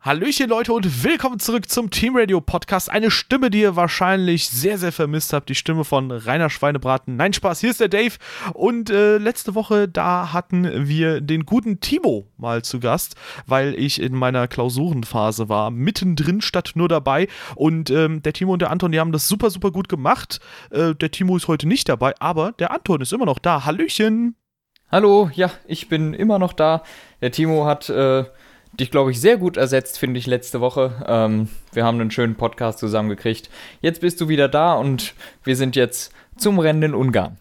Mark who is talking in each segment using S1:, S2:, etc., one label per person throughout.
S1: Hallöchen Leute und willkommen zurück zum Team Radio Podcast. Eine Stimme, die ihr wahrscheinlich sehr, sehr vermisst habt. Die Stimme von Rainer Schweinebraten. Nein, Spaß, hier ist der Dave. Und äh, letzte Woche, da hatten wir den guten Timo mal zu Gast, weil ich in meiner Klausurenphase war. Mittendrin statt nur dabei. Und ähm, der Timo und der Anton, die haben das super, super gut gemacht. Äh, der Timo ist heute nicht dabei, aber der Anton ist immer noch da. Hallöchen.
S2: Hallo, ja, ich bin immer noch da. Der Timo hat... Äh dich, glaube ich, sehr gut ersetzt, finde ich, letzte Woche. Ähm, wir haben einen schönen Podcast zusammengekriegt. Jetzt bist du wieder da und wir sind jetzt zum Rennen in Ungarn.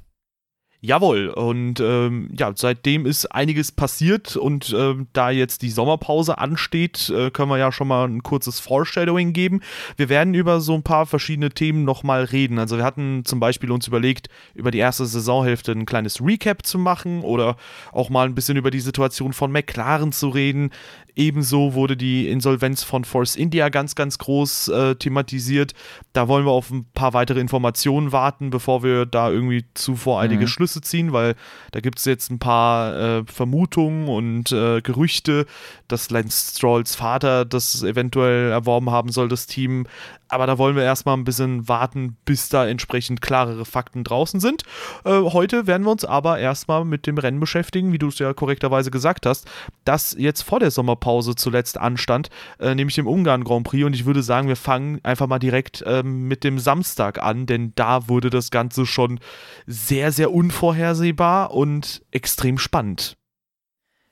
S1: Jawohl, und ähm, ja, seitdem ist einiges passiert und ähm, da jetzt die Sommerpause ansteht, äh, können wir ja schon mal ein kurzes Foreshadowing geben. Wir werden über so ein paar verschiedene Themen nochmal reden. Also wir hatten zum Beispiel uns überlegt, über die erste Saisonhälfte ein kleines Recap zu machen oder auch mal ein bisschen über die Situation von McLaren zu reden. Ebenso wurde die Insolvenz von Force India ganz, ganz groß äh, thematisiert. Da wollen wir auf ein paar weitere Informationen warten, bevor wir da irgendwie zu voreilige mhm. Schlüsse ziehen, weil da gibt es jetzt ein paar äh, Vermutungen und äh, Gerüchte, dass Lance Strolls Vater das eventuell erworben haben soll, das Team. Aber da wollen wir erstmal ein bisschen warten, bis da entsprechend klarere Fakten draußen sind. Äh, heute werden wir uns aber erstmal mit dem Rennen beschäftigen, wie du es ja korrekterweise gesagt hast, das jetzt vor der Sommerpause zuletzt anstand, äh, nämlich dem Ungarn Grand Prix. Und ich würde sagen, wir fangen einfach mal direkt äh, mit dem Samstag an, denn da wurde das Ganze schon sehr, sehr unvorhersehbar und extrem spannend.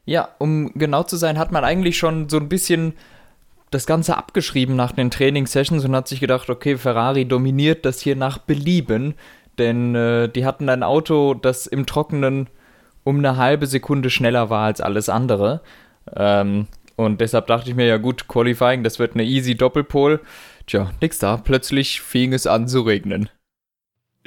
S2: Ja, um genau zu sein, hat man eigentlich schon so ein bisschen das Ganze abgeschrieben nach den Training-Sessions und hat sich gedacht, okay, Ferrari dominiert das hier nach Belieben, denn äh, die hatten ein Auto, das im Trockenen um eine halbe Sekunde schneller war als alles andere. Ähm, und deshalb dachte ich mir, ja gut, Qualifying, das wird eine easy Doppelpole. Tja, nix da, plötzlich fing es an zu regnen.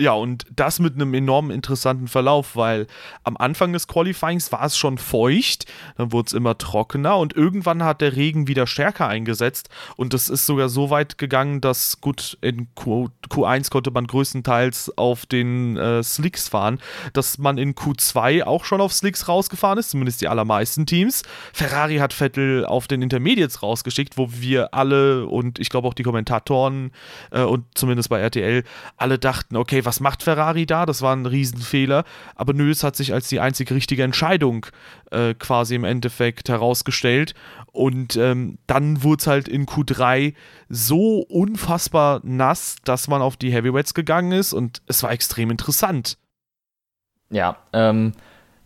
S1: Ja, und das mit einem enorm interessanten Verlauf, weil am Anfang des Qualifyings war es schon feucht, dann wurde es immer trockener und irgendwann hat der Regen wieder stärker eingesetzt und es ist sogar so weit gegangen, dass gut in Q, 1 konnte man größtenteils auf den äh, Slicks fahren, dass man in Q2 auch schon auf Slicks rausgefahren ist, zumindest die allermeisten Teams. Ferrari hat Vettel auf den Intermediates rausgeschickt, wo wir alle und ich glaube auch die Kommentatoren äh, und zumindest bei RTL alle dachten, okay, was macht Ferrari da? Das war ein Riesenfehler. Aber nö, es hat sich als die einzig richtige Entscheidung äh, quasi im Endeffekt herausgestellt. Und ähm, dann wurde es halt in Q3 so unfassbar nass, dass man auf die Heavyweights gegangen ist und es war extrem interessant.
S2: Ja, ähm,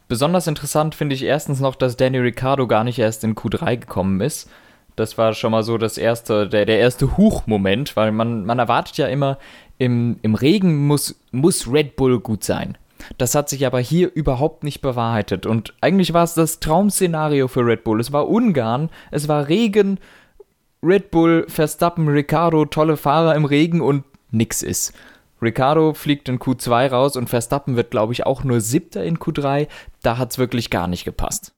S2: besonders interessant finde ich erstens noch, dass Danny Ricciardo gar nicht erst in Q3 gekommen ist. Das war schon mal so das erste, der, der erste Huch-Moment, weil man, man erwartet ja immer, im, im Regen muss, muss Red Bull gut sein. Das hat sich aber hier überhaupt nicht bewahrheitet. Und eigentlich war es das Traum-Szenario für Red Bull. Es war Ungarn, es war Regen, Red Bull, Verstappen, Ricardo, tolle Fahrer im Regen und nix ist. Ricardo fliegt in Q2 raus und Verstappen wird, glaube ich, auch nur siebter in Q3. Da hat es wirklich gar nicht gepasst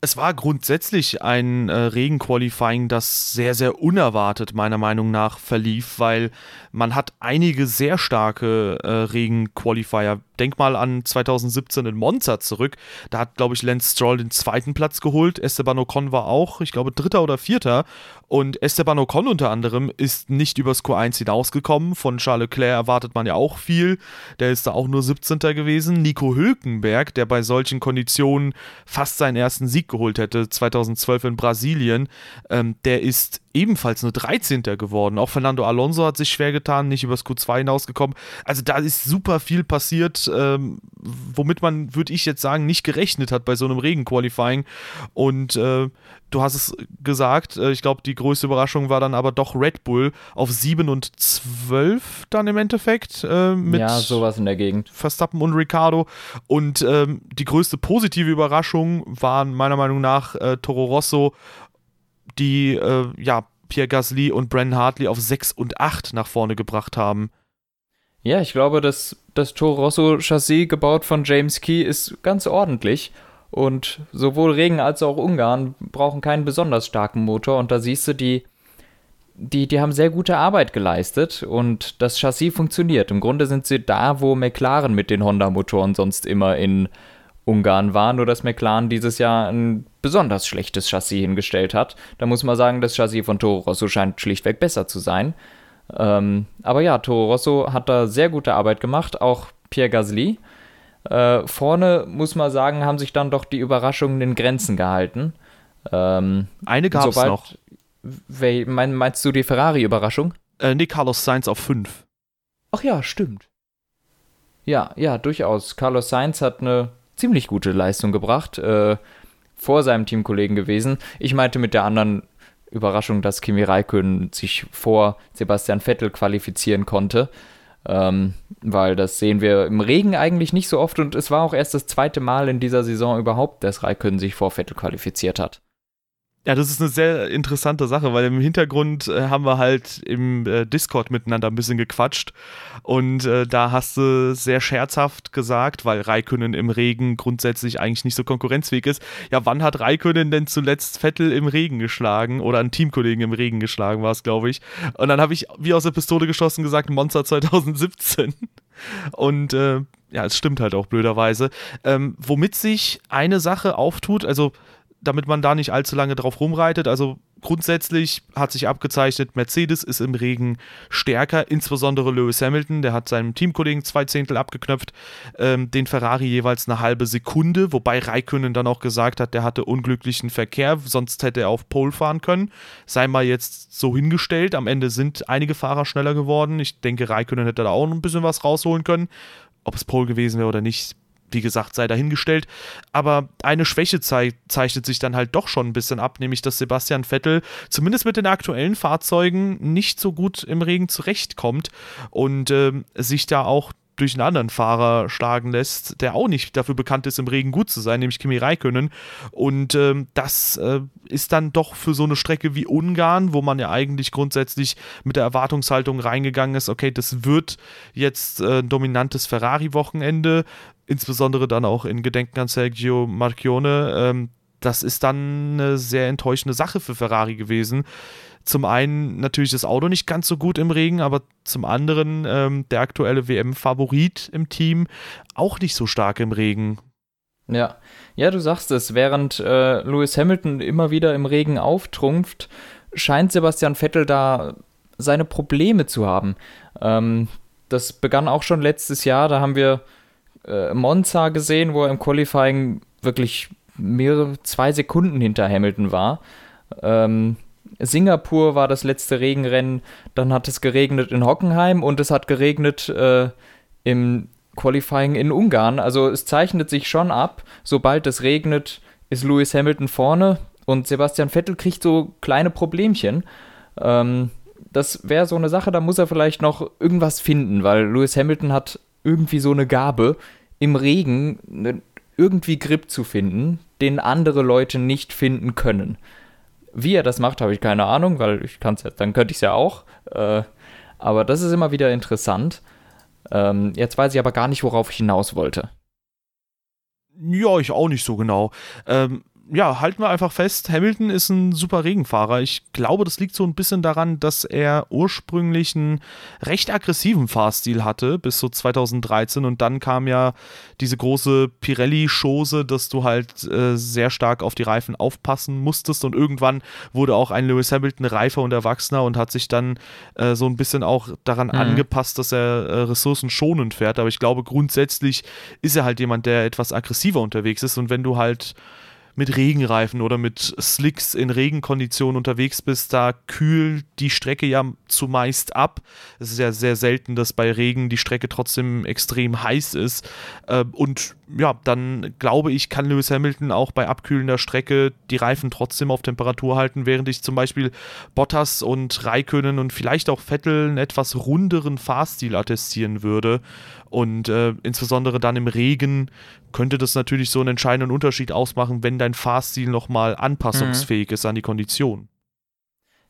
S1: es war grundsätzlich ein äh, Regenqualifying, das sehr, sehr unerwartet meiner Meinung nach verlief, weil man hat einige sehr starke äh, Regenqualifier. Denk mal an 2017 in Monza zurück. Da hat, glaube ich, Lance Stroll den zweiten Platz geholt. Esteban Ocon war auch, ich glaube, dritter oder vierter. Und Esteban Ocon unter anderem ist nicht übers Q1 hinausgekommen. Von Charles Leclerc erwartet man ja auch viel. Der ist da auch nur 17. gewesen. Nico Hülkenberg, der bei solchen Konditionen fast seinen ersten Sieg geholt hätte, 2012 in Brasilien, ähm, der ist ebenfalls nur 13. geworden. Auch Fernando Alonso hat sich schwer getan, nicht übers Q2 hinausgekommen. Also da ist super viel passiert, ähm, womit man, würde ich jetzt sagen, nicht gerechnet hat bei so einem Regenqualifying. Und äh, du hast es gesagt, äh, ich glaube, die größte Überraschung war dann aber doch Red Bull auf 7 und 12 dann im Endeffekt. Äh, mit
S2: ja, sowas in der Gegend.
S1: Verstappen und Ricardo. Und ähm, die größte positive Überraschung waren meiner Meinung nach äh, Toro Rosso die äh, ja, Pierre Gasly und Brennan Hartley auf 6 und 8 nach vorne gebracht haben.
S2: Ja, ich glaube, das, das Toro Rosso Chassis gebaut von James Key ist ganz ordentlich. Und sowohl Regen als auch Ungarn brauchen keinen besonders starken Motor. Und da siehst du, die, die, die haben sehr gute Arbeit geleistet und das Chassis funktioniert. Im Grunde sind sie da, wo McLaren mit den Honda-Motoren sonst immer in Ungarn war. Nur dass McLaren dieses Jahr ein besonders schlechtes Chassis hingestellt hat. Da muss man sagen, das Chassis von Toro Rosso scheint schlichtweg besser zu sein. Ähm, aber ja, Toro Rosso hat da sehr gute Arbeit gemacht, auch Pierre Gasly. Äh, vorne muss man sagen, haben sich dann doch die Überraschungen in Grenzen gehalten.
S1: Ähm, Eine gab es noch.
S2: mein, meinst du die Ferrari-Überraschung?
S1: Äh, nee, Carlos Sainz auf 5.
S2: Ach ja, stimmt. Ja, ja, durchaus. Carlos Sainz hat eine ziemlich gute Leistung gebracht. Äh, vor seinem Teamkollegen gewesen. Ich meinte mit der anderen Überraschung, dass Kimi Räikkönen sich vor Sebastian Vettel qualifizieren konnte. Ähm, weil das sehen wir im Regen eigentlich nicht so oft und es war auch erst das zweite Mal in dieser Saison überhaupt, dass Räikkönen sich vor Vettel qualifiziert hat.
S1: Ja, das ist eine sehr interessante Sache, weil im Hintergrund äh, haben wir halt im äh, Discord miteinander ein bisschen gequatscht und äh, da hast du sehr scherzhaft gesagt, weil Raikönnen im Regen grundsätzlich eigentlich nicht so konkurrenzfähig ist. Ja, wann hat Raikönnen denn zuletzt Vettel im Regen geschlagen oder einen Teamkollegen im Regen geschlagen war es, glaube ich. Und dann habe ich wie aus der Pistole geschossen gesagt, Monster 2017. Und äh, ja, es stimmt halt auch blöderweise. Ähm, womit sich eine Sache auftut, also damit man da nicht allzu lange drauf rumreitet. Also grundsätzlich hat sich abgezeichnet, Mercedes ist im Regen stärker, insbesondere Lewis Hamilton, der hat seinem Teamkollegen zwei Zehntel abgeknöpft, ähm, den Ferrari jeweils eine halbe Sekunde, wobei Raikönnen dann auch gesagt hat, der hatte unglücklichen Verkehr, sonst hätte er auf Pole fahren können. Sei mal jetzt so hingestellt, am Ende sind einige Fahrer schneller geworden. Ich denke, Raikönnen hätte da auch ein bisschen was rausholen können. Ob es Pole gewesen wäre oder nicht, wie gesagt, sei dahingestellt. Aber eine Schwäche zei zeichnet sich dann halt doch schon ein bisschen ab, nämlich dass Sebastian Vettel zumindest mit den aktuellen Fahrzeugen nicht so gut im Regen zurechtkommt und äh, sich da auch durch einen anderen Fahrer schlagen lässt, der auch nicht dafür bekannt ist, im Regen gut zu sein, nämlich Kimi Räikkönen. Und ähm, das äh, ist dann doch für so eine Strecke wie Ungarn, wo man ja eigentlich grundsätzlich mit der Erwartungshaltung reingegangen ist, okay, das wird jetzt äh, ein dominantes Ferrari-Wochenende, insbesondere dann auch in Gedenken an Sergio Marchione. Ähm, das ist dann eine sehr enttäuschende Sache für Ferrari gewesen zum einen natürlich das Auto nicht ganz so gut im Regen, aber zum anderen ähm, der aktuelle WM-Favorit im Team auch nicht so stark im Regen.
S2: Ja, ja, du sagst es, während äh, Lewis Hamilton immer wieder im Regen auftrumpft, scheint Sebastian Vettel da seine Probleme zu haben. Ähm, das begann auch schon letztes Jahr, da haben wir äh, Monza gesehen, wo er im Qualifying wirklich mehrere, zwei Sekunden hinter Hamilton war. Ähm, Singapur war das letzte Regenrennen, dann hat es geregnet in Hockenheim und es hat geregnet äh, im Qualifying in Ungarn. Also es zeichnet sich schon ab, sobald es regnet, ist Lewis Hamilton vorne und Sebastian Vettel kriegt so kleine Problemchen. Ähm, das wäre so eine Sache, da muss er vielleicht noch irgendwas finden, weil Lewis Hamilton hat irgendwie so eine Gabe, im Regen ne, irgendwie Grip zu finden, den andere Leute nicht finden können. Wie er das macht, habe ich keine Ahnung, weil ich kann es ja, dann könnte ich es ja auch. Äh, aber das ist immer wieder interessant. Ähm, jetzt weiß ich aber gar nicht, worauf ich hinaus wollte.
S1: Ja, ich auch nicht so genau. Ähm, ja, halten wir einfach fest, Hamilton ist ein super Regenfahrer. Ich glaube, das liegt so ein bisschen daran, dass er ursprünglich einen recht aggressiven Fahrstil hatte, bis so 2013. Und dann kam ja diese große Pirelli-Chose, dass du halt äh, sehr stark auf die Reifen aufpassen musstest. Und irgendwann wurde auch ein Lewis Hamilton reifer und erwachsener und hat sich dann äh, so ein bisschen auch daran mhm. angepasst, dass er äh, ressourcenschonend fährt. Aber ich glaube, grundsätzlich ist er halt jemand, der etwas aggressiver unterwegs ist. Und wenn du halt mit Regenreifen oder mit Slicks in Regenkonditionen unterwegs bist, da kühlt die Strecke ja zumeist ab. Es ist ja sehr selten, dass bei Regen die Strecke trotzdem extrem heiß ist. Äh, und ja, dann glaube ich, kann Lewis Hamilton auch bei abkühlender Strecke die Reifen trotzdem auf Temperatur halten, während ich zum Beispiel Bottas und Raikönnen und vielleicht auch Vettel einen etwas runderen Fahrstil attestieren würde. Und äh, insbesondere dann im Regen könnte das natürlich so einen entscheidenden Unterschied ausmachen, wenn dein Fahrstil nochmal anpassungsfähig mhm. ist an die Kondition.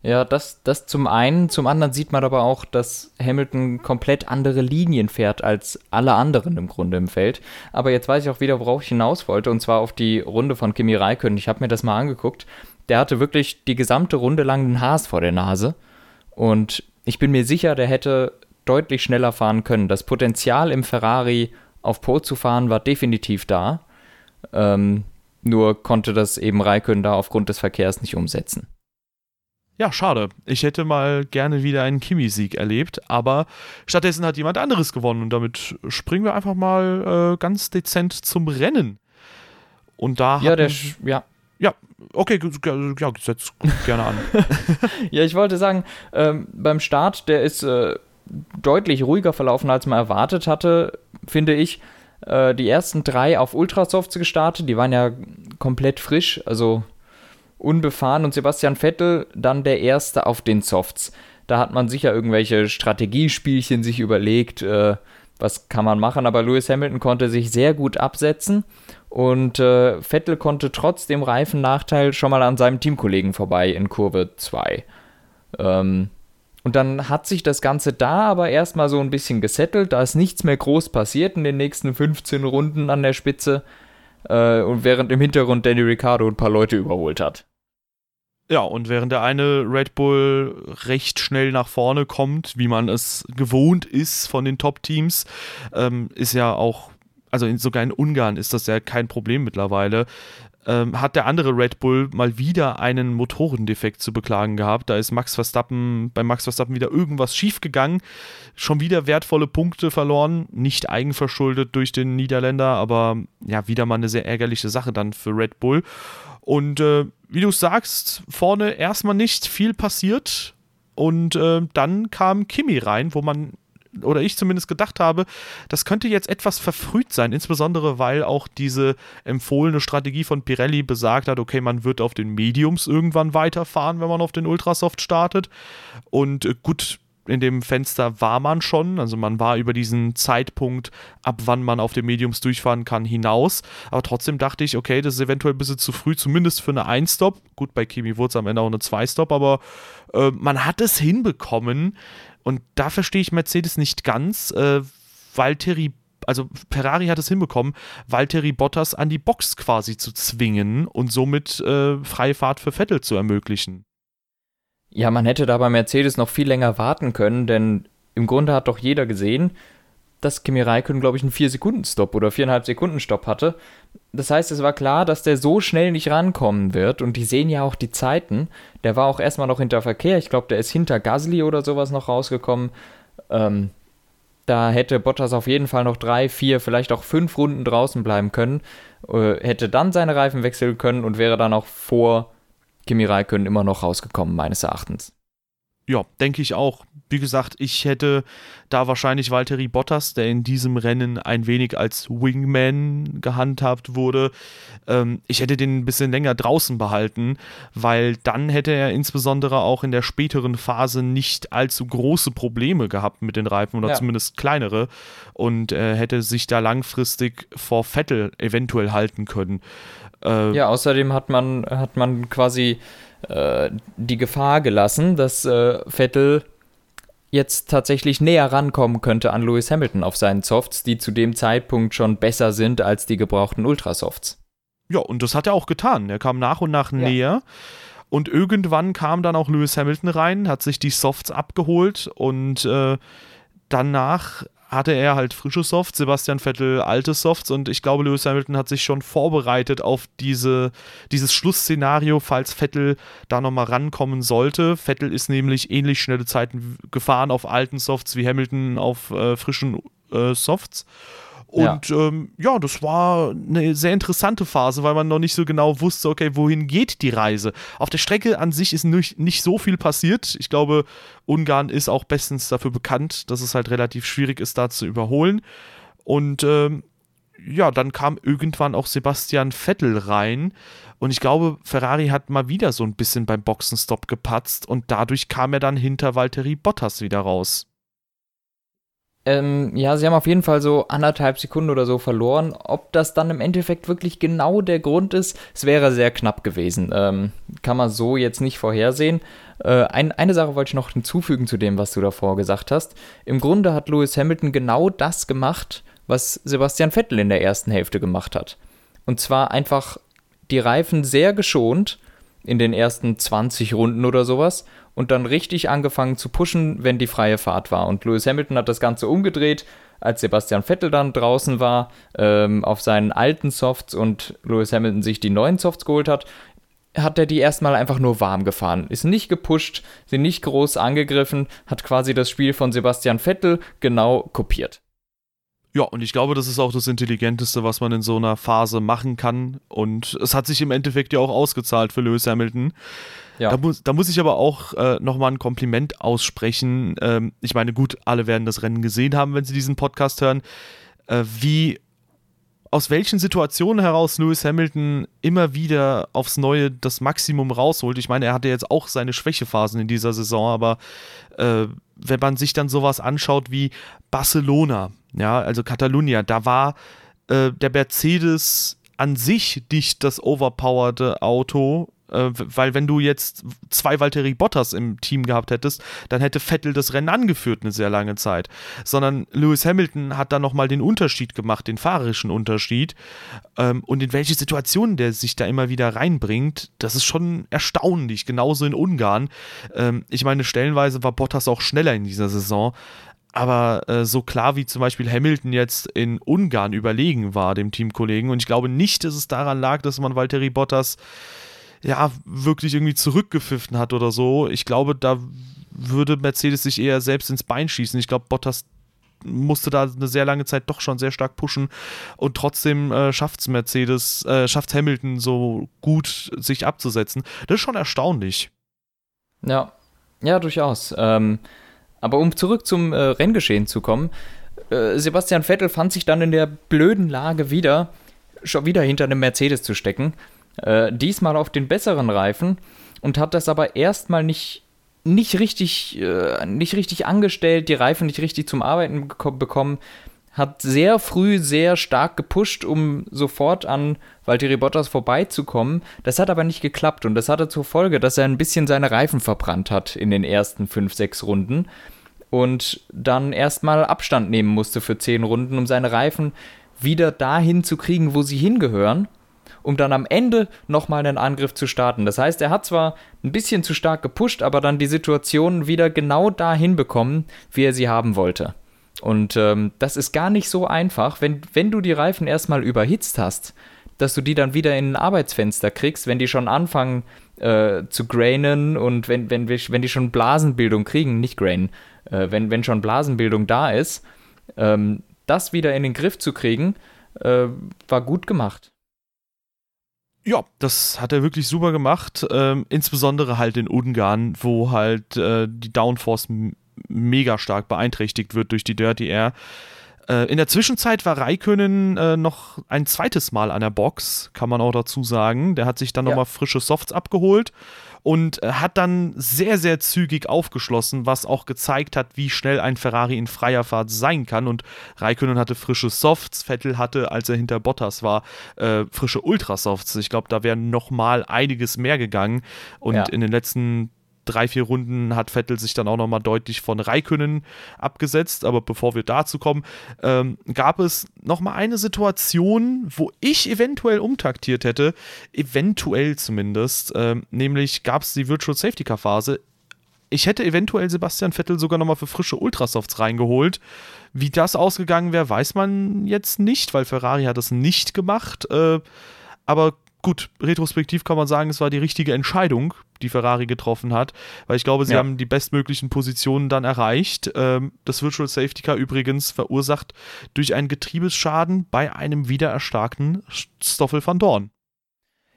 S2: Ja, das, das zum einen. Zum anderen sieht man aber auch, dass Hamilton komplett andere Linien fährt als alle anderen im Grunde im Feld. Aber jetzt weiß ich auch wieder, worauf ich hinaus wollte, und zwar auf die Runde von Kimi Räikkönen. Ich habe mir das mal angeguckt. Der hatte wirklich die gesamte Runde lang einen Haas vor der Nase. Und ich bin mir sicher, der hätte deutlich schneller fahren können. Das Potenzial im Ferrari auf Pole zu fahren war definitiv da. Ähm, nur konnte das eben Raikön da aufgrund des Verkehrs nicht umsetzen.
S1: Ja, schade. Ich hätte mal gerne wieder einen Kimi-Sieg erlebt, aber stattdessen hat jemand anderes gewonnen und damit springen wir einfach mal äh, ganz dezent zum Rennen. Und da
S2: ja, der, ja,
S1: ja, okay, ja, setz gerne an.
S2: ja, ich wollte sagen, ähm, beim Start, der ist äh, deutlich ruhiger verlaufen, als man erwartet hatte, finde ich. Äh, die ersten drei auf Ultrasofts gestartet, die waren ja komplett frisch, also unbefahren und Sebastian Vettel dann der Erste auf den Softs. Da hat man sicher irgendwelche Strategiespielchen sich überlegt, äh, was kann man machen, aber Lewis Hamilton konnte sich sehr gut absetzen und äh, Vettel konnte trotz dem Reifennachteil schon mal an seinem Teamkollegen vorbei in Kurve 2. Ähm, und dann hat sich das Ganze da aber erstmal so ein bisschen gesettelt, da ist nichts mehr groß passiert in den nächsten 15 Runden an der Spitze äh, und während im Hintergrund Danny Ricciardo ein paar Leute überholt hat.
S1: Ja, und während der eine Red Bull recht schnell nach vorne kommt, wie man es gewohnt ist von den Top-Teams, ähm, ist ja auch, also in, sogar in Ungarn ist das ja kein Problem mittlerweile, ähm, hat der andere Red Bull mal wieder einen Motorendefekt zu beklagen gehabt. Da ist Max Verstappen, bei Max Verstappen wieder irgendwas schiefgegangen. Schon wieder wertvolle Punkte verloren, nicht eigenverschuldet durch den Niederländer, aber ja, wieder mal eine sehr ärgerliche Sache dann für Red Bull. Und äh, wie du sagst, vorne erstmal nicht viel passiert. Und äh, dann kam Kimi rein, wo man, oder ich zumindest gedacht habe, das könnte jetzt etwas verfrüht sein, insbesondere weil auch diese empfohlene Strategie von Pirelli besagt hat, okay, man wird auf den Mediums irgendwann weiterfahren, wenn man auf den Ultrasoft startet. Und äh, gut, in dem Fenster war man schon. Also man war über diesen Zeitpunkt, ab wann man auf den Mediums durchfahren kann, hinaus. Aber trotzdem dachte ich, okay, das ist eventuell ein bisschen zu früh, zumindest für eine Ein-Stop. Gut, bei Kimi wurde es am Ende auch eine Zwei-Stop, aber äh, man hat es hinbekommen. Und da verstehe ich Mercedes nicht ganz, äh, weil Terry also Ferrari hat es hinbekommen, Valtteri Bottas an die Box quasi zu zwingen und somit äh, freie Fahrt für Vettel zu ermöglichen.
S2: Ja, man hätte da bei Mercedes noch viel länger warten können, denn im Grunde hat doch jeder gesehen, dass Kimi Räikkönen, glaube ich, einen 4-Sekunden-Stop oder 4,5-Sekunden-Stop hatte. Das heißt, es war klar, dass der so schnell nicht rankommen wird. Und die sehen ja auch die Zeiten. Der war auch erstmal noch hinter Verkehr. Ich glaube, der ist hinter Gasly oder sowas noch rausgekommen. Ähm, da hätte Bottas auf jeden Fall noch drei, vier, vielleicht auch fünf Runden draußen bleiben können. Äh, hätte dann seine Reifen wechseln können und wäre dann auch vor Kimi Räikkönen immer noch rausgekommen, meines Erachtens.
S1: Ja, denke ich auch. Wie gesagt, ich hätte da wahrscheinlich Valtteri Bottas, der in diesem Rennen ein wenig als Wingman gehandhabt wurde, ähm, ich hätte den ein bisschen länger draußen behalten, weil dann hätte er insbesondere auch in der späteren Phase nicht allzu große Probleme gehabt mit den Reifen oder ja. zumindest kleinere und äh, hätte sich da langfristig vor Vettel eventuell halten können.
S2: Äh, ja, außerdem hat man, hat man quasi äh, die Gefahr gelassen, dass äh, Vettel jetzt tatsächlich näher rankommen könnte an Lewis Hamilton auf seinen Softs, die zu dem Zeitpunkt schon besser sind als die gebrauchten Ultrasofts.
S1: Ja, und das hat er auch getan. Er kam nach und nach ja. näher. Und irgendwann kam dann auch Lewis Hamilton rein, hat sich die Softs abgeholt und äh, danach hatte er halt frische Softs, Sebastian Vettel alte Softs und ich glaube, Lewis Hamilton hat sich schon vorbereitet auf diese, dieses Schlussszenario, falls Vettel da nochmal rankommen sollte. Vettel ist nämlich ähnlich schnelle Zeiten gefahren auf alten Softs wie Hamilton auf äh, frischen äh, Softs. Und ja. Ähm, ja, das war eine sehr interessante Phase, weil man noch nicht so genau wusste, okay, wohin geht die Reise. Auf der Strecke an sich ist nicht, nicht so viel passiert. Ich glaube, Ungarn ist auch bestens dafür bekannt, dass es halt relativ schwierig ist, da zu überholen. Und ähm, ja, dann kam irgendwann auch Sebastian Vettel rein. Und ich glaube, Ferrari hat mal wieder so ein bisschen beim Boxenstopp gepatzt und dadurch kam er dann hinter Valtteri Bottas wieder raus.
S2: Ähm, ja, sie haben auf jeden Fall so anderthalb Sekunden oder so verloren. Ob das dann im Endeffekt wirklich genau der Grund ist, es wäre sehr knapp gewesen. Ähm, kann man so jetzt nicht vorhersehen. Äh, ein, eine Sache wollte ich noch hinzufügen zu dem, was du davor gesagt hast. Im Grunde hat Lewis Hamilton genau das gemacht, was Sebastian Vettel in der ersten Hälfte gemacht hat. Und zwar einfach die Reifen sehr geschont in den ersten 20 Runden oder sowas und dann richtig angefangen zu pushen, wenn die freie Fahrt war. Und Lewis Hamilton hat das Ganze umgedreht, als Sebastian Vettel dann draußen war, ähm, auf seinen alten Softs und Lewis Hamilton sich die neuen Softs geholt hat, hat er die erstmal einfach nur warm gefahren. Ist nicht gepusht, sie nicht groß angegriffen, hat quasi das Spiel von Sebastian Vettel genau kopiert.
S1: Ja, und ich glaube, das ist auch das Intelligenteste, was man in so einer Phase machen kann. Und es hat sich im Endeffekt ja auch ausgezahlt für Lewis Hamilton. Ja. Da, muss, da muss ich aber auch äh, nochmal ein Kompliment aussprechen. Ähm, ich meine, gut, alle werden das Rennen gesehen haben, wenn sie diesen Podcast hören. Äh, wie aus welchen Situationen heraus Lewis Hamilton immer wieder aufs Neue das Maximum rausholt. Ich meine, er hatte jetzt auch seine Schwächephasen in dieser Saison, aber äh, wenn man sich dann sowas anschaut wie Barcelona, ja, also Catalunya, da war äh, der Mercedes an sich nicht das overpowerte Auto, äh, weil wenn du jetzt zwei Valtteri Bottas im Team gehabt hättest, dann hätte Vettel das Rennen angeführt eine sehr lange Zeit. Sondern Lewis Hamilton hat dann nochmal den Unterschied gemacht, den fahrerischen Unterschied. Ähm, und in welche Situationen der sich da immer wieder reinbringt, das ist schon erstaunlich. Genauso in Ungarn. Ähm, ich meine, stellenweise war Bottas auch schneller in dieser Saison. Aber äh, so klar wie zum Beispiel Hamilton jetzt in Ungarn überlegen war, dem Teamkollegen. Und ich glaube nicht, dass es daran lag, dass man Valtteri Bottas ja, wirklich irgendwie zurückgepfiffen hat oder so. Ich glaube, da würde Mercedes sich eher selbst ins Bein schießen. Ich glaube, Bottas musste da eine sehr lange Zeit doch schon sehr stark pushen und trotzdem äh, schafft es Mercedes, äh, schafft Hamilton so gut sich abzusetzen. Das ist schon erstaunlich.
S2: Ja, ja, durchaus. Ähm, aber um zurück zum äh, Renngeschehen zu kommen, äh, Sebastian Vettel fand sich dann in der blöden Lage wieder, schon wieder hinter einem Mercedes zu stecken äh, diesmal auf den besseren Reifen und hat das aber erstmal nicht, nicht, richtig, äh, nicht richtig angestellt, die Reifen nicht richtig zum Arbeiten bekommen. Hat sehr früh sehr stark gepusht, um sofort an Valtteri Bottas vorbeizukommen. Das hat aber nicht geklappt und das hatte zur Folge, dass er ein bisschen seine Reifen verbrannt hat in den ersten 5, 6 Runden und dann erstmal Abstand nehmen musste für 10 Runden, um seine Reifen wieder dahin zu kriegen, wo sie hingehören um dann am Ende nochmal einen Angriff zu starten. Das heißt, er hat zwar ein bisschen zu stark gepusht, aber dann die Situation wieder genau dahin bekommen, wie er sie haben wollte. Und ähm, das ist gar nicht so einfach, wenn, wenn du die Reifen erstmal überhitzt hast, dass du die dann wieder in ein Arbeitsfenster kriegst, wenn die schon anfangen äh, zu grainen und wenn, wenn, wenn die schon Blasenbildung kriegen, nicht grain, äh, wenn, wenn schon Blasenbildung da ist, ähm, das wieder in den Griff zu kriegen, äh, war gut gemacht.
S1: Ja, das hat er wirklich super gemacht. Ähm, insbesondere halt in Ungarn, wo halt äh, die Downforce mega stark beeinträchtigt wird durch die Dirty Air. Äh, in der Zwischenzeit war Raikönnen äh, noch ein zweites Mal an der Box, kann man auch dazu sagen. Der hat sich dann ja. nochmal frische Softs abgeholt und äh, hat dann sehr, sehr zügig aufgeschlossen, was auch gezeigt hat, wie schnell ein Ferrari in freier Fahrt sein kann. Und Raikkonen hatte frische Softs, Vettel hatte, als er hinter Bottas war, äh, frische Ultrasofts. Ich glaube, da wäre nochmal einiges mehr gegangen. Und ja. in den letzten drei, vier Runden hat Vettel sich dann auch nochmal deutlich von Raikönnen abgesetzt. Aber bevor wir dazu kommen, ähm, gab es nochmal eine Situation, wo ich eventuell umtaktiert hätte, eventuell zumindest. Ähm, nämlich gab es die Virtual Safety Car Phase. Ich hätte eventuell Sebastian Vettel sogar nochmal für frische Ultrasofts reingeholt. Wie das ausgegangen wäre, weiß man jetzt nicht, weil Ferrari hat das nicht gemacht. Äh, aber gut, retrospektiv kann man sagen, es war die richtige Entscheidung, die Ferrari getroffen hat, weil ich glaube, sie ja. haben die bestmöglichen Positionen dann erreicht. Ähm, das Virtual Safety Car übrigens verursacht durch einen Getriebesschaden bei einem wiedererstarkten Stoffel van Dorn.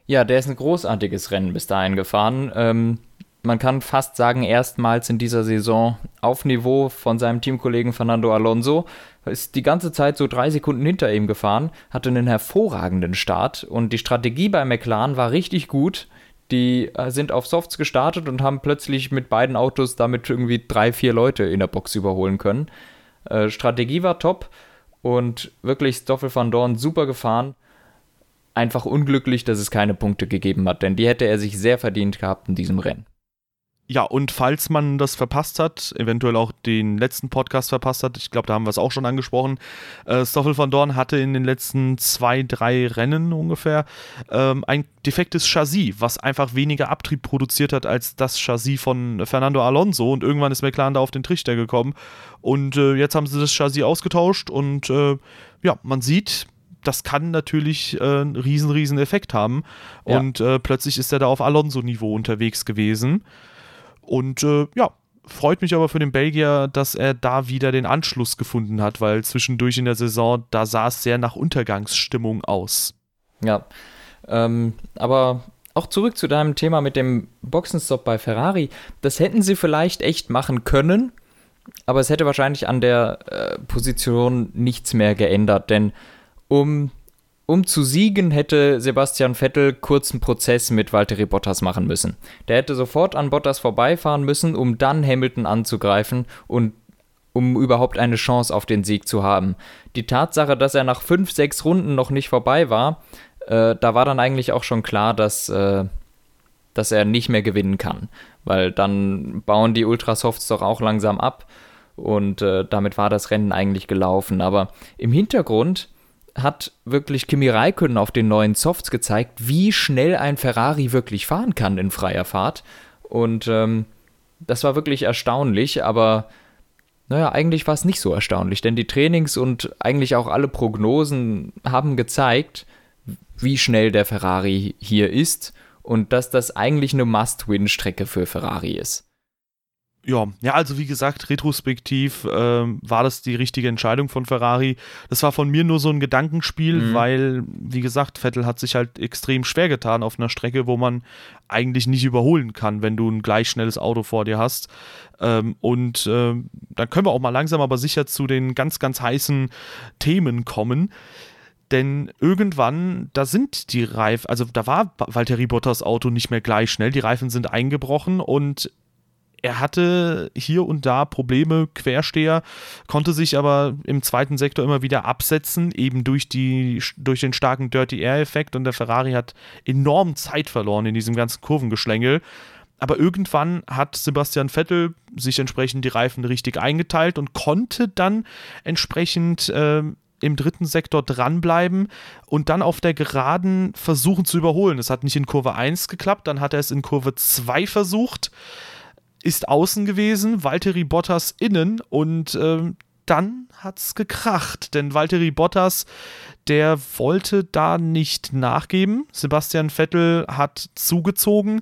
S2: Ja, der ist ein großartiges Rennen bis dahin gefahren. Ähm, man kann fast sagen, erstmals in dieser Saison auf Niveau von seinem Teamkollegen Fernando Alonso. Ist die ganze Zeit so drei Sekunden hinter ihm gefahren, hatte einen hervorragenden Start und die Strategie bei McLaren war richtig gut. Die äh, sind auf Softs gestartet und haben plötzlich mit beiden Autos damit irgendwie drei, vier Leute in der Box überholen können. Äh, Strategie war top und wirklich Stoffel van Dorn super gefahren. Einfach unglücklich, dass es keine Punkte gegeben hat, denn die hätte er sich sehr verdient gehabt in diesem Rennen.
S1: Ja, und falls man das verpasst hat, eventuell auch den letzten Podcast verpasst hat, ich glaube, da haben wir es auch schon angesprochen, äh, Stoffel van Dorn hatte in den letzten zwei, drei Rennen ungefähr ähm, ein defektes Chassis, was einfach weniger Abtrieb produziert hat als das Chassis von Fernando Alonso und irgendwann ist McLaren da auf den Trichter gekommen und äh, jetzt haben sie das Chassis ausgetauscht und äh, ja, man sieht, das kann natürlich äh, einen riesen, riesen Effekt haben. Ja. Und äh, plötzlich ist er da auf Alonso-Niveau unterwegs gewesen. Und äh, ja, freut mich aber für den Belgier, dass er da wieder den Anschluss gefunden hat, weil zwischendurch in der Saison, da sah es sehr nach Untergangsstimmung aus.
S2: Ja, ähm, aber auch zurück zu deinem Thema mit dem Boxenstopp bei Ferrari. Das hätten sie vielleicht echt machen können, aber es hätte wahrscheinlich an der äh, Position nichts mehr geändert, denn um, um zu siegen, hätte Sebastian Vettel kurzen Prozess mit Valtteri Bottas machen müssen. Der hätte sofort an Bottas vorbeifahren müssen, um dann Hamilton anzugreifen und um überhaupt eine Chance auf den Sieg zu haben. Die Tatsache, dass er nach fünf, sechs Runden noch nicht vorbei war, äh, da war dann eigentlich auch schon klar, dass, äh, dass er nicht mehr gewinnen kann. Weil dann bauen die Ultrasofts doch auch langsam ab und äh, damit war das Rennen eigentlich gelaufen. Aber im Hintergrund hat wirklich Kimi Räikkönen auf den neuen Softs gezeigt, wie schnell ein Ferrari wirklich fahren kann in freier Fahrt. Und ähm, das war wirklich erstaunlich, aber naja, eigentlich war es nicht so erstaunlich, denn die Trainings und eigentlich auch alle Prognosen haben gezeigt, wie schnell der Ferrari hier ist und dass das eigentlich eine Must-Win-Strecke für Ferrari ist
S1: ja, ja, also wie gesagt, retrospektiv ähm, war das die richtige Entscheidung von Ferrari. Das war von mir nur so ein Gedankenspiel, mhm. weil, wie gesagt, Vettel hat sich halt extrem schwer getan auf einer Strecke, wo man eigentlich nicht überholen kann, wenn du ein gleich schnelles Auto vor dir hast. Ähm, und ähm, dann können wir auch mal langsam aber sicher zu den ganz, ganz heißen Themen kommen. Denn irgendwann, da sind die Reifen, also da war Valtteri Bottas Auto nicht mehr gleich schnell, die Reifen sind eingebrochen und er hatte hier und da Probleme, Quersteher, konnte sich aber im zweiten Sektor immer wieder absetzen, eben durch, die, durch den starken Dirty Air-Effekt und der Ferrari hat enorm Zeit verloren in diesem ganzen Kurvengeschlängel. Aber irgendwann hat Sebastian Vettel sich entsprechend die Reifen richtig eingeteilt und konnte dann entsprechend äh, im dritten Sektor dranbleiben und dann auf der Geraden versuchen zu überholen. Es hat nicht in Kurve 1 geklappt, dann hat er es in Kurve 2 versucht ist außen gewesen, Valtteri Bottas innen und ähm, dann hat's gekracht, denn Valtteri Bottas, der wollte da nicht nachgeben. Sebastian Vettel hat zugezogen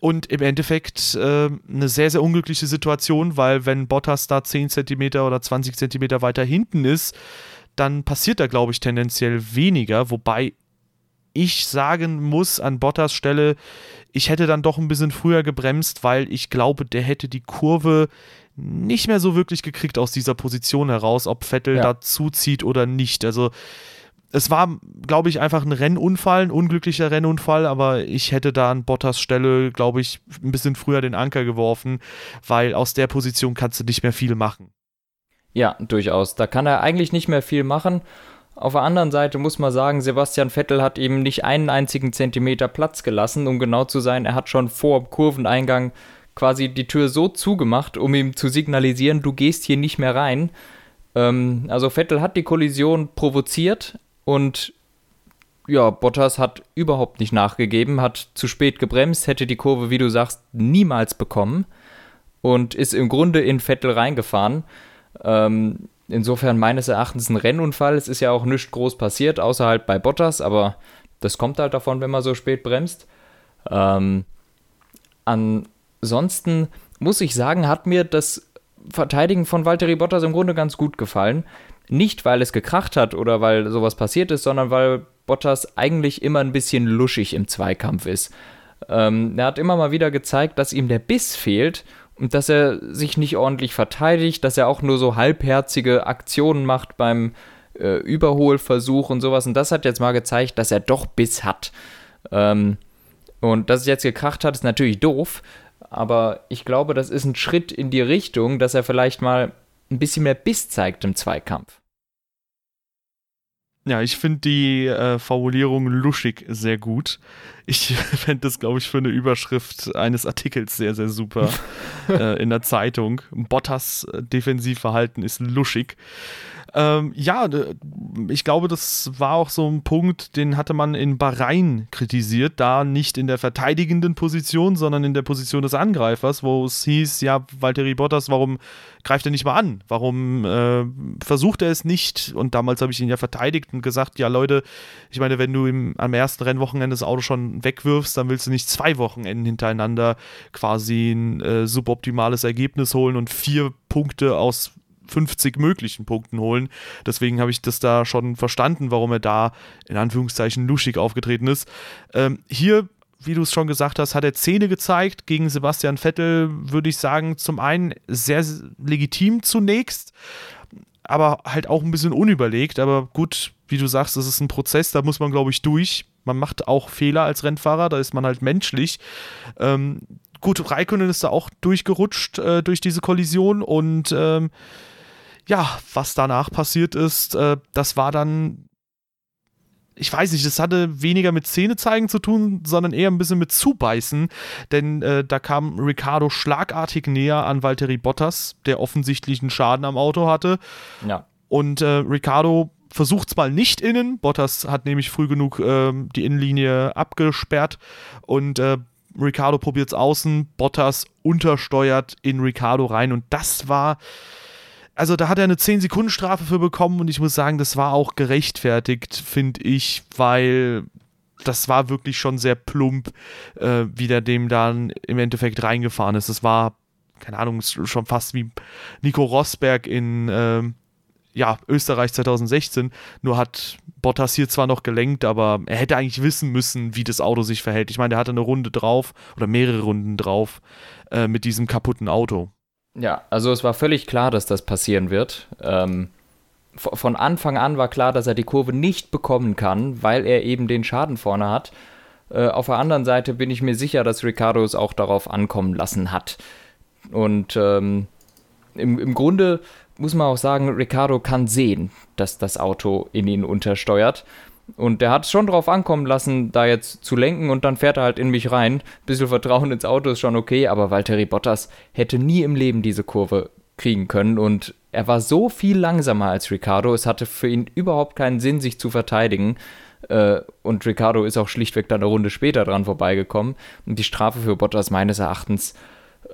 S1: und im Endeffekt äh, eine sehr, sehr unglückliche Situation, weil wenn Bottas da 10 cm oder 20 cm weiter hinten ist, dann passiert da, glaube ich, tendenziell weniger, wobei ich sagen muss an Bottas Stelle, ich hätte dann doch ein bisschen früher gebremst, weil ich glaube, der hätte die Kurve nicht mehr so wirklich gekriegt aus dieser Position heraus, ob Vettel ja. da zuzieht oder nicht. Also es war, glaube ich, einfach ein Rennunfall, ein unglücklicher Rennunfall, aber ich hätte da an Bottas Stelle, glaube ich, ein bisschen früher den Anker geworfen, weil aus der Position kannst du nicht mehr viel machen.
S2: Ja, durchaus. Da kann er eigentlich nicht mehr viel machen. Auf der anderen Seite muss man sagen, Sebastian Vettel hat eben nicht einen einzigen Zentimeter Platz gelassen, um genau zu sein. Er hat schon vor Kurveneingang quasi die Tür so zugemacht, um ihm zu signalisieren, du gehst hier nicht mehr rein. Ähm, also Vettel hat die Kollision provoziert und ja, Bottas hat überhaupt nicht nachgegeben, hat zu spät gebremst, hätte die Kurve, wie du sagst, niemals bekommen und ist im Grunde in Vettel reingefahren. Ähm, insofern meines Erachtens ein Rennunfall. Es ist ja auch nichts groß passiert, außer halt bei Bottas, aber das kommt halt davon, wenn man so spät bremst. Ähm, ansonsten muss ich sagen, hat mir das Verteidigen von Valtteri Bottas im Grunde ganz gut gefallen. Nicht, weil es gekracht hat oder weil sowas passiert ist, sondern weil Bottas eigentlich immer ein bisschen luschig im Zweikampf ist. Ähm, er hat immer mal wieder gezeigt, dass ihm der Biss fehlt und dass er sich nicht ordentlich verteidigt, dass er auch nur so halbherzige Aktionen macht beim äh, Überholversuch und sowas. Und das hat jetzt mal gezeigt, dass er doch Biss hat. Ähm, und dass es jetzt gekracht hat, ist natürlich doof. Aber ich glaube, das ist ein Schritt in die Richtung, dass er vielleicht mal ein bisschen mehr Biss zeigt im Zweikampf.
S1: Ja, ich finde die äh, Formulierung luschig sehr gut. Ich fände das, glaube ich, für eine Überschrift eines Artikels sehr, sehr super äh, in der Zeitung. Bottas äh, Defensivverhalten ist luschig. Ähm, ja, ich glaube, das war auch so ein Punkt, den hatte man in Bahrain kritisiert, da nicht in der verteidigenden Position, sondern in der Position des Angreifers, wo es hieß, ja, Valtteri Bottas, warum greift er nicht mal an? Warum äh, versucht er es nicht? Und damals habe ich ihn ja verteidigt und gesagt, ja Leute, ich meine, wenn du im, am ersten Rennwochenende das Auto schon wegwirfst, dann willst du nicht zwei Wochenenden hintereinander quasi ein äh, suboptimales Ergebnis holen und vier Punkte aus 50 möglichen Punkten holen. Deswegen habe ich das da schon verstanden, warum er da in Anführungszeichen luschig aufgetreten ist. Ähm, hier wie du es schon gesagt hast, hat er Zähne gezeigt. Gegen Sebastian Vettel würde ich sagen, zum einen sehr legitim zunächst, aber halt auch ein bisschen unüberlegt. Aber gut, wie du sagst, das ist ein Prozess, da muss man, glaube ich, durch. Man macht auch Fehler als Rennfahrer, da ist man halt menschlich. Ähm, gut, Raikkonen ist da auch durchgerutscht äh, durch diese Kollision und ähm, ja, was danach passiert ist, äh, das war dann, ich weiß nicht, das hatte weniger mit Zähne zeigen zu tun, sondern eher ein bisschen mit Zubeißen, denn äh, da kam Ricardo schlagartig näher an Valtteri Bottas, der offensichtlich einen Schaden am Auto hatte.
S2: Ja.
S1: Und äh, Ricardo versucht es mal nicht innen. Bottas hat nämlich früh genug äh, die Innenlinie abgesperrt und äh, Ricardo probiert es außen, Bottas untersteuert in Ricardo rein und das war also da hat er eine 10-Sekunden-Strafe für bekommen und ich muss sagen, das war auch gerechtfertigt, finde ich, weil das war wirklich schon sehr plump, äh, wie der dem dann im Endeffekt reingefahren ist. Das war, keine Ahnung, schon fast wie Nico Rosberg in äh, ja, Österreich 2016. Nur hat Bottas hier zwar noch gelenkt, aber er hätte eigentlich wissen müssen, wie das Auto sich verhält. Ich meine, der hatte eine Runde drauf oder mehrere Runden drauf äh, mit diesem kaputten Auto.
S2: Ja, also es war völlig klar, dass das passieren wird. Ähm, von Anfang an war klar, dass er die Kurve nicht bekommen kann, weil er eben den Schaden vorne hat. Äh, auf der anderen Seite bin ich mir sicher, dass Ricardo es auch darauf ankommen lassen hat. Und ähm, im, im Grunde muss man auch sagen, Ricardo kann sehen, dass das Auto in ihn untersteuert. Und der hat es schon drauf ankommen lassen, da jetzt zu lenken und dann fährt er halt in mich rein. Bisschen Vertrauen ins Auto ist schon okay, aber Valtteri Bottas hätte nie im Leben diese Kurve kriegen können und er war so viel langsamer als Ricardo. Es hatte für ihn überhaupt keinen Sinn, sich zu verteidigen. Äh, und Ricardo ist auch schlichtweg dann eine Runde später dran vorbeigekommen. Und die Strafe für Bottas meines Erachtens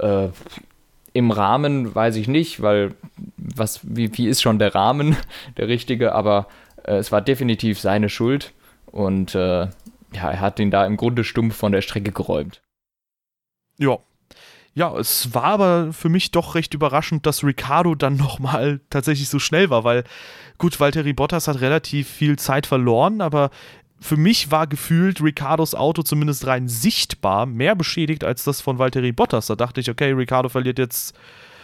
S2: äh, im Rahmen weiß ich nicht, weil was, wie, wie ist schon der Rahmen der richtige, aber es war definitiv seine Schuld und äh, ja, er hat ihn da im Grunde stumpf von der Strecke geräumt.
S1: Ja. Ja, es war aber für mich doch recht überraschend, dass Ricardo dann nochmal tatsächlich so schnell war, weil gut, Valtteri Bottas hat relativ viel Zeit verloren, aber für mich war gefühlt Ricardos Auto zumindest rein sichtbar mehr beschädigt als das von Valtteri Bottas. Da dachte ich, okay, Ricardo verliert jetzt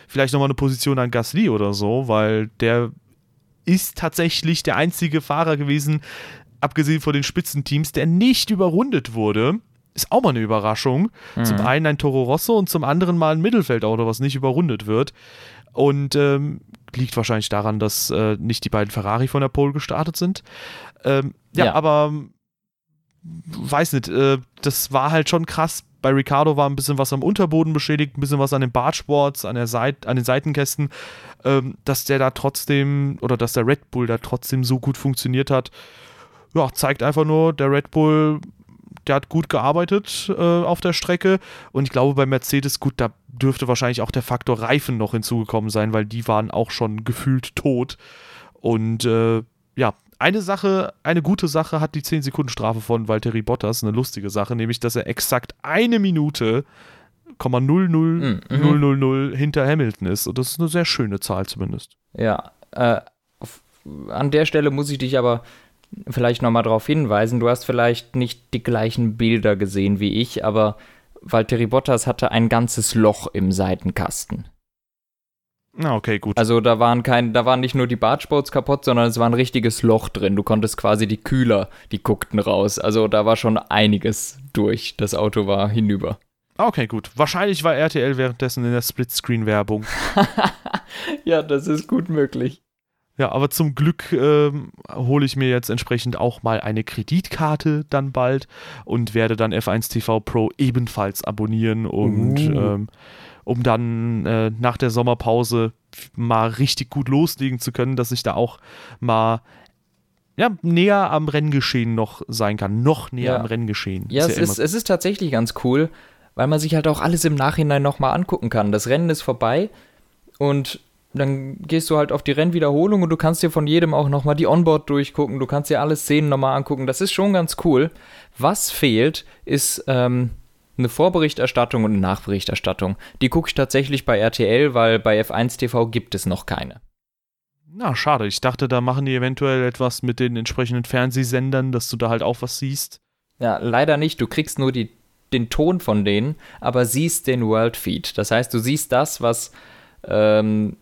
S1: vielleicht nochmal eine Position an Gasly oder so, weil der ist tatsächlich der einzige Fahrer gewesen, abgesehen von den Spitzenteams, der nicht überrundet wurde. Ist auch mal eine Überraschung. Mhm. Zum einen ein Toro Rosso und zum anderen mal ein Mittelfeldauto, was nicht überrundet wird. Und ähm, liegt wahrscheinlich daran, dass äh, nicht die beiden Ferrari von der Pole gestartet sind. Ähm, ja, ja, aber weiß nicht, äh, das war halt schon krass. Bei Ricardo war ein bisschen was am Unterboden beschädigt, ein bisschen was an den Bartsports, an, an den Seitenkästen, ähm, dass der da trotzdem oder dass der Red Bull da trotzdem so gut funktioniert hat. Ja, zeigt einfach nur, der Red Bull, der hat gut gearbeitet äh, auf der Strecke und ich glaube bei Mercedes, gut, da dürfte wahrscheinlich auch der Faktor Reifen noch hinzugekommen sein, weil die waren auch schon gefühlt tot. Und äh, ja, eine Sache, eine gute Sache hat die 10 Sekunden Strafe von Valtteri Bottas, eine lustige Sache, nämlich dass er exakt eine Minute 0,00000 mhm. hinter Hamilton ist. Und das ist eine sehr schöne Zahl zumindest.
S2: Ja, äh, auf, an der Stelle muss ich dich aber vielleicht nochmal darauf hinweisen, du hast vielleicht nicht die gleichen Bilder gesehen wie ich, aber Valtteri Bottas hatte ein ganzes Loch im Seitenkasten.
S1: Na, okay, gut.
S2: Also da waren kein, da waren nicht nur die Bartsports kaputt, sondern es war ein richtiges Loch drin. Du konntest quasi die Kühler, die guckten raus. Also da war schon einiges durch. Das Auto war hinüber.
S1: Okay, gut. Wahrscheinlich war RTL währenddessen in der Splitscreen-Werbung.
S2: ja, das ist gut möglich.
S1: Ja, aber zum Glück ähm, hole ich mir jetzt entsprechend auch mal eine Kreditkarte dann bald und werde dann F1 TV Pro ebenfalls abonnieren und uh. ähm, um dann äh, nach der Sommerpause mal richtig gut loslegen zu können, dass ich da auch mal ja, näher am Renngeschehen noch sein kann. Noch näher ja. am Renngeschehen.
S2: Ja, ist es, ja ist, es ist tatsächlich ganz cool, weil man sich halt auch alles im Nachhinein nochmal angucken kann. Das Rennen ist vorbei und dann gehst du halt auf die Rennwiederholung und du kannst dir von jedem auch nochmal die Onboard durchgucken, du kannst dir alle Szenen nochmal angucken. Das ist schon ganz cool. Was fehlt, ist ähm, eine Vorberichterstattung und eine Nachberichterstattung. Die gucke ich tatsächlich bei RTL, weil bei F1 TV gibt es noch keine.
S1: Na, schade. Ich dachte, da machen die eventuell etwas mit den entsprechenden Fernsehsendern, dass du da halt auch was siehst.
S2: Ja, leider nicht. Du kriegst nur die, den Ton von denen, aber siehst den World Feed. Das heißt, du siehst das, was ähm,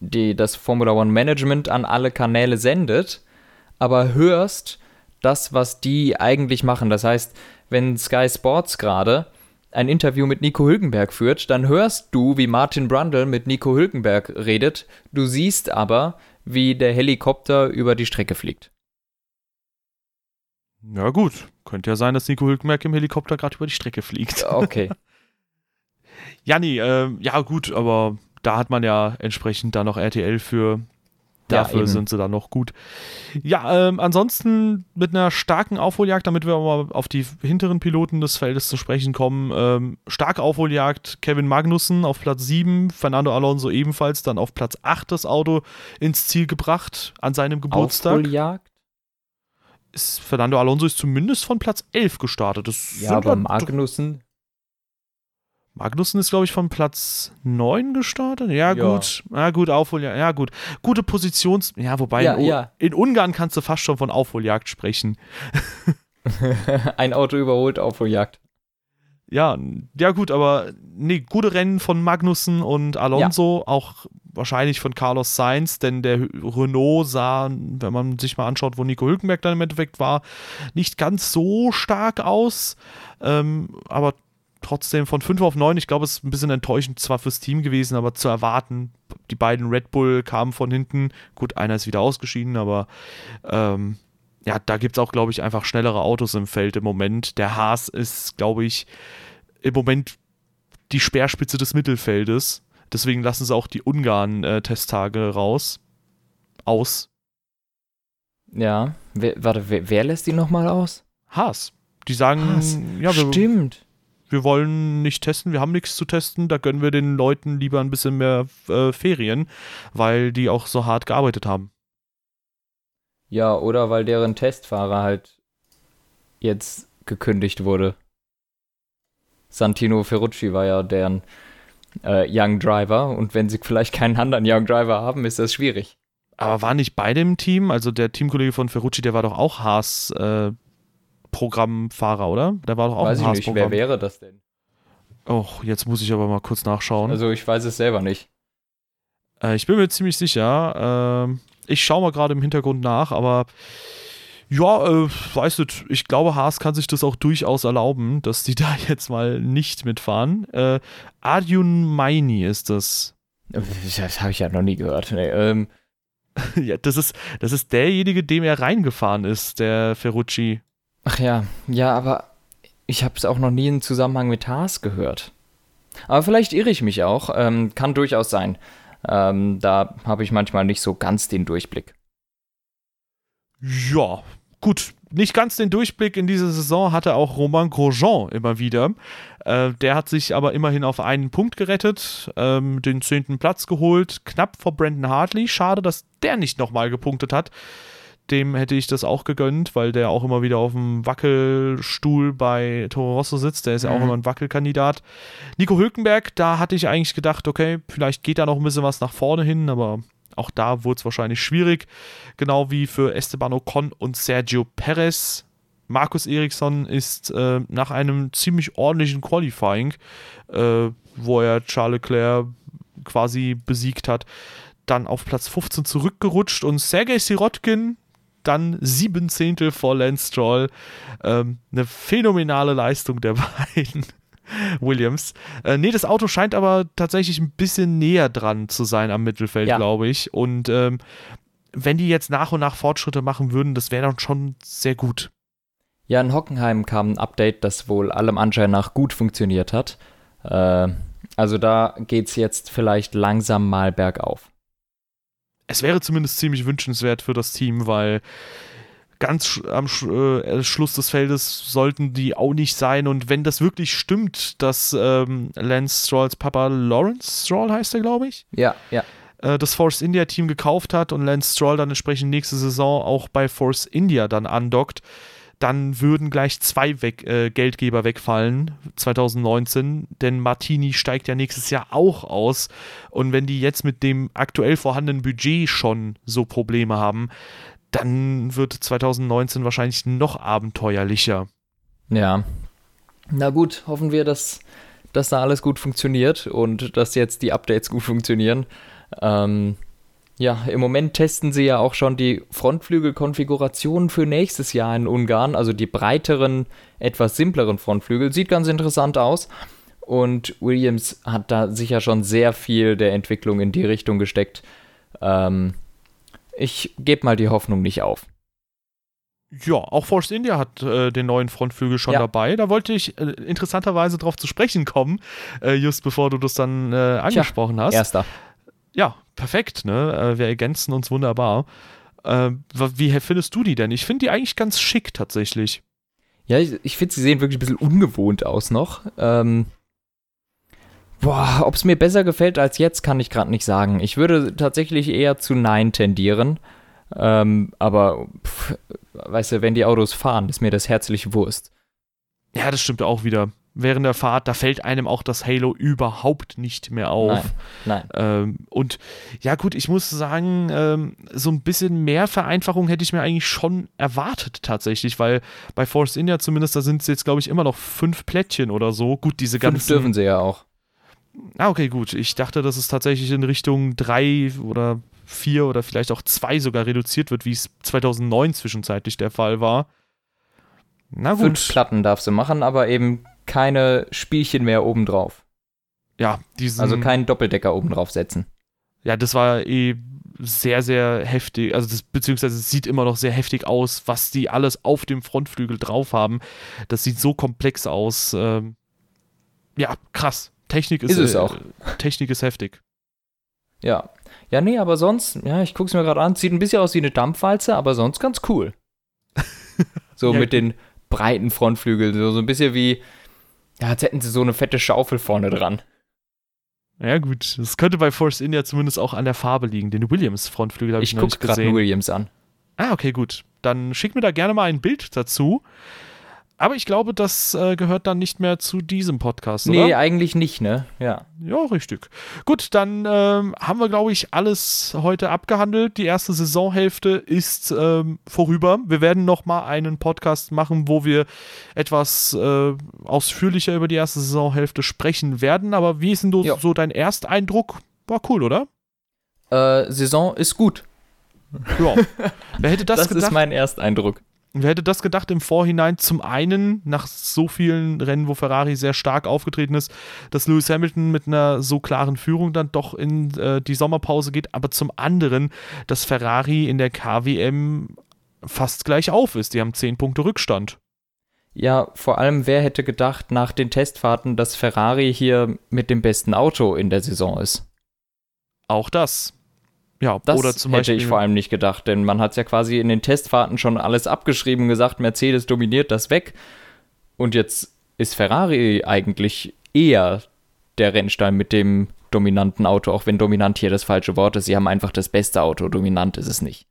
S2: die, das Formula One Management an alle Kanäle sendet, aber hörst das, was die eigentlich machen. Das heißt, wenn Sky Sports gerade ein Interview mit Nico Hülkenberg führt, dann hörst du, wie Martin Brundle mit Nico Hülkenberg redet. Du siehst aber, wie der Helikopter über die Strecke fliegt.
S1: Ja, gut. Könnte ja sein, dass Nico Hülkenberg im Helikopter gerade über die Strecke fliegt.
S2: Okay.
S1: ja, nee, äh, ja, gut, aber da hat man ja entsprechend da noch RTL für. Dafür ja, sind sie dann noch gut. Ja, ähm, ansonsten mit einer starken Aufholjagd, damit wir mal auf die hinteren Piloten des Feldes zu sprechen kommen. Ähm, starke Aufholjagd, Kevin Magnussen auf Platz 7, Fernando Alonso ebenfalls dann auf Platz 8 das Auto ins Ziel gebracht an seinem Geburtstag.
S2: Aufholjagd?
S1: Ist, Fernando Alonso ist zumindest von Platz 11 gestartet. Das
S2: ja, aber Magnussen
S1: Magnussen ist, glaube ich, von Platz 9 gestartet. Ja, ja. gut. Ja, gut, Aufholjagd. Ja, gut. Gute Positions. Ja, wobei
S2: ja,
S1: in,
S2: ja.
S1: in, Ungarn kannst du fast schon von Aufholjagd sprechen.
S2: Ein Auto überholt Aufholjagd.
S1: Ja, ja, gut, aber nee, gute Rennen von Magnussen und Alonso, auch wahrscheinlich von Carlos Sainz, denn der Renault sah, wenn man sich mal anschaut, wo Nico Hülkenberg dann im Endeffekt war, nicht ganz so stark aus. Ähm, aber trotzdem von 5 auf 9, ich glaube, es ist ein bisschen enttäuschend zwar fürs Team gewesen, aber zu erwarten. Die beiden Red Bull kamen von hinten. Gut, einer ist wieder ausgeschieden, aber ähm, ja, da gibt es auch, glaube ich, einfach schnellere Autos im Feld im Moment. Der Haas ist, glaube ich, im Moment die Speerspitze des Mittelfeldes. Deswegen lassen sie auch die Ungarn-Testtage äh, raus. Aus.
S2: Ja, wer, warte, wer, wer lässt die nochmal aus?
S1: Haas. Die sagen, Haas.
S2: ja, wir,
S1: Stimmt wir wollen nicht testen, wir haben nichts zu testen, da gönnen wir den Leuten lieber ein bisschen mehr äh, Ferien, weil die auch so hart gearbeitet haben.
S2: Ja, oder weil deren Testfahrer halt jetzt gekündigt wurde. Santino Ferrucci war ja deren äh, Young Driver und wenn sie vielleicht keinen anderen Young Driver haben, ist das schwierig.
S1: Aber war nicht bei dem Team, also der Teamkollege von Ferrucci, der war doch auch Haas äh, Programmfahrer, oder? Der war doch auch
S2: weiß
S1: ein
S2: ich nicht, wer wäre das denn?
S1: Oh, jetzt muss ich aber mal kurz nachschauen.
S2: Also ich weiß es selber nicht.
S1: Äh, ich bin mir ziemlich sicher. Äh, ich schaue mal gerade im Hintergrund nach, aber ja, äh, weißt du, ich glaube, Haas kann sich das auch durchaus erlauben, dass die da jetzt mal nicht mitfahren. Äh, Adjun Maini ist das.
S2: Das habe ich ja noch nie gehört. Nee, ähm.
S1: ja, das ist, das ist derjenige, dem er reingefahren ist, der Ferrucci.
S2: Ach ja, ja, aber ich habe es auch noch nie im Zusammenhang mit Haas gehört. Aber vielleicht irre ich mich auch. Ähm, kann durchaus sein. Ähm, da habe ich manchmal nicht so ganz den Durchblick.
S1: Ja, gut. Nicht ganz den Durchblick in dieser Saison hatte auch Romain Grosjean immer wieder. Äh, der hat sich aber immerhin auf einen Punkt gerettet, ähm, den zehnten Platz geholt, knapp vor Brandon Hartley. Schade, dass der nicht nochmal gepunktet hat dem hätte ich das auch gegönnt, weil der auch immer wieder auf dem Wackelstuhl bei Toro Rosso sitzt. Der ist ja auch mhm. immer ein Wackelkandidat. Nico Hülkenberg, da hatte ich eigentlich gedacht, okay, vielleicht geht da noch ein bisschen was nach vorne hin, aber auch da wurde es wahrscheinlich schwierig. Genau wie für Esteban Ocon und Sergio Perez. Markus Eriksson ist äh, nach einem ziemlich ordentlichen Qualifying, äh, wo er Charles Leclerc quasi besiegt hat, dann auf Platz 15 zurückgerutscht und Sergei Sirotkin dann sieben Zehntel vor Lance Stroll. Ähm, eine phänomenale Leistung der beiden. Williams. Äh, nee, das Auto scheint aber tatsächlich ein bisschen näher dran zu sein am Mittelfeld, ja. glaube ich. Und ähm, wenn die jetzt nach und nach Fortschritte machen würden, das wäre dann schon sehr gut.
S2: Ja, in Hockenheim kam ein Update, das wohl allem Anschein nach gut funktioniert hat. Äh, also da geht es jetzt vielleicht langsam mal bergauf.
S1: Es wäre zumindest ziemlich wünschenswert für das Team, weil ganz am äh, Schluss des Feldes sollten die auch nicht sein. Und wenn das wirklich stimmt, dass ähm, Lance Strolls Papa Lawrence Stroll heißt er, glaube ich.
S2: Ja, ja.
S1: Äh, das Force India Team gekauft hat und Lance Stroll dann entsprechend nächste Saison auch bei Force India dann andockt, dann würden gleich zwei weg, äh, Geldgeber wegfallen 2019, denn Martini steigt ja nächstes Jahr auch aus. Und wenn die jetzt mit dem aktuell vorhandenen Budget schon so Probleme haben, dann wird 2019 wahrscheinlich noch abenteuerlicher.
S2: Ja. Na gut, hoffen wir, dass, dass da alles gut funktioniert und dass jetzt die Updates gut funktionieren. Ähm, ja, im Moment testen sie ja auch schon die Frontflügelkonfigurationen für nächstes Jahr in Ungarn, also die breiteren, etwas simpleren Frontflügel. Sieht ganz interessant aus. Und Williams hat da sicher schon sehr viel der Entwicklung in die Richtung gesteckt. Ähm, ich gebe mal die Hoffnung nicht auf.
S1: Ja, auch Force India hat äh, den neuen Frontflügel schon ja. dabei. Da wollte ich äh, interessanterweise drauf zu sprechen kommen, äh, just bevor du das dann äh, angesprochen
S2: Tja,
S1: hast.
S2: Erster.
S1: Ja, perfekt, ne? Äh, wir ergänzen uns wunderbar. Äh, wie findest du die denn? Ich finde die eigentlich ganz schick tatsächlich.
S2: Ja, ich, ich finde, sie sehen wirklich ein bisschen ungewohnt aus noch. Ähm, Boah, ob es mir besser gefällt als jetzt, kann ich gerade nicht sagen. Ich würde tatsächlich eher zu Nein tendieren. Ähm, aber, pff, weißt du, wenn die Autos fahren, ist mir das herzlich Wurst.
S1: Ja, das stimmt auch wieder. Während der Fahrt, da fällt einem auch das Halo überhaupt nicht mehr auf.
S2: Nein. nein.
S1: Ähm, und ja, gut, ich muss sagen, ähm, so ein bisschen mehr Vereinfachung hätte ich mir eigentlich schon erwartet, tatsächlich, weil bei Force India zumindest, da sind es jetzt, glaube ich, immer noch fünf Plättchen oder so. Gut, diese ganzen.
S2: Fünf dürfen sie ja auch.
S1: Ah, okay, gut. Ich dachte, dass es tatsächlich in Richtung drei oder vier oder vielleicht auch zwei sogar reduziert wird, wie es 2009 zwischenzeitlich der Fall war.
S2: Na gut. Fünf Platten darfst du machen, aber eben keine Spielchen mehr obendrauf.
S1: Ja, diesen.
S2: Also keinen Doppeldecker obendrauf setzen.
S1: Ja, das war eh sehr, sehr heftig. Also, das, beziehungsweise es sieht immer noch sehr heftig aus, was die alles auf dem Frontflügel drauf haben. Das sieht so komplex aus. Ähm, ja, krass. Technik ist,
S2: ist es äh, auch.
S1: Technik ist heftig.
S2: Ja. Ja, nee, aber sonst, ja, ich guck's mir gerade an, sieht ein bisschen aus wie eine Dampfwalze, aber sonst ganz cool. so ja, mit den breiten Frontflügeln, so, so ein bisschen wie, ja, als hätten sie so eine fette Schaufel vorne dran.
S1: Ja, gut. Das könnte bei Force India zumindest auch an der Farbe liegen. Den Williams-Frontflügel habe ich, ich noch nicht gesehen. Ich gucke
S2: gerade Williams an.
S1: Ah, okay, gut. Dann schick mir da gerne mal ein Bild dazu. Aber ich glaube, das äh, gehört dann nicht mehr zu diesem Podcast, oder?
S2: Nee, eigentlich nicht, ne? Ja.
S1: Ja, richtig. Gut, dann ähm, haben wir, glaube ich, alles heute abgehandelt. Die erste Saisonhälfte ist ähm, vorüber. Wir werden noch mal einen Podcast machen, wo wir etwas äh, ausführlicher über die erste Saisonhälfte sprechen werden. Aber wie ist denn so, so dein Ersteindruck? War cool, oder?
S2: Äh, Saison ist gut.
S1: Ja. Wer hätte das,
S2: das
S1: gedacht?
S2: Das ist mein Ersteindruck.
S1: Wer hätte das gedacht im Vorhinein? Zum einen, nach so vielen Rennen, wo Ferrari sehr stark aufgetreten ist, dass Lewis Hamilton mit einer so klaren Führung dann doch in äh, die Sommerpause geht, aber zum anderen, dass Ferrari in der KWM fast gleich auf ist. Die haben 10 Punkte Rückstand.
S2: Ja, vor allem, wer hätte gedacht nach den Testfahrten, dass Ferrari hier mit dem besten Auto in der Saison ist?
S1: Auch das. Ja,
S2: das oder zum hätte Beispiel, ich vor allem nicht gedacht, denn man hat es ja quasi in den Testfahrten schon alles abgeschrieben, gesagt, Mercedes dominiert das weg. Und jetzt ist Ferrari eigentlich eher der Rennstall mit dem dominanten Auto, auch wenn dominant hier das falsche Wort ist. Sie haben einfach das beste Auto, dominant ist es nicht.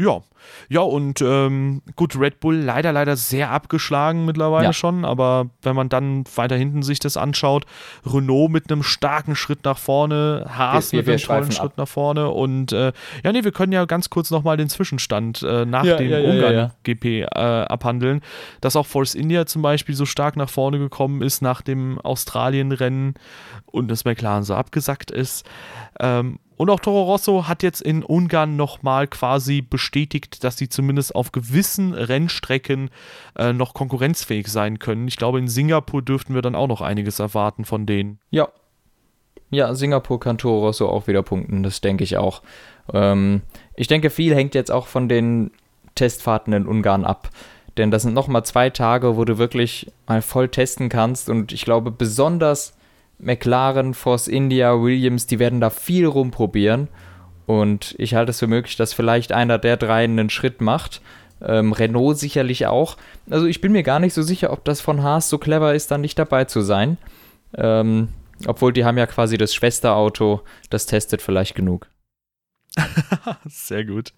S1: Ja, ja und ähm, gut, Red Bull leider, leider sehr abgeschlagen mittlerweile ja. schon, aber wenn man dann weiter hinten sich das anschaut, Renault mit einem starken Schritt nach vorne, Haas wir, wir, mit einem tollen Schritt nach vorne und äh, ja, nee, wir können ja ganz kurz nochmal den Zwischenstand äh, nach ja, dem ja, Ungarn-GP äh, abhandeln, dass auch Force India zum Beispiel so stark nach vorne gekommen ist nach dem Australien-Rennen und das McLaren so abgesackt ist. Ähm, und auch Toro Rosso hat jetzt in Ungarn nochmal quasi bestätigt, dass sie zumindest auf gewissen Rennstrecken äh, noch konkurrenzfähig sein können. Ich glaube, in Singapur dürften wir dann auch noch einiges erwarten von denen.
S2: Ja. ja, Singapur kann Toro Rosso auch wieder punkten, das denke ich auch. Ähm, ich denke, viel hängt jetzt auch von den Testfahrten in Ungarn ab. Denn das sind nochmal zwei Tage, wo du wirklich mal voll testen kannst. Und ich glaube, besonders McLaren, Force India, Williams, die werden da viel rumprobieren. Und ich halte es für möglich, dass vielleicht einer der drei einen Schritt macht. Ähm, Renault sicherlich auch. Also ich bin mir gar nicht so sicher, ob das von Haas so clever ist, dann nicht dabei zu sein. Ähm, obwohl die haben ja quasi das Schwesterauto, das testet vielleicht genug.
S1: Sehr gut.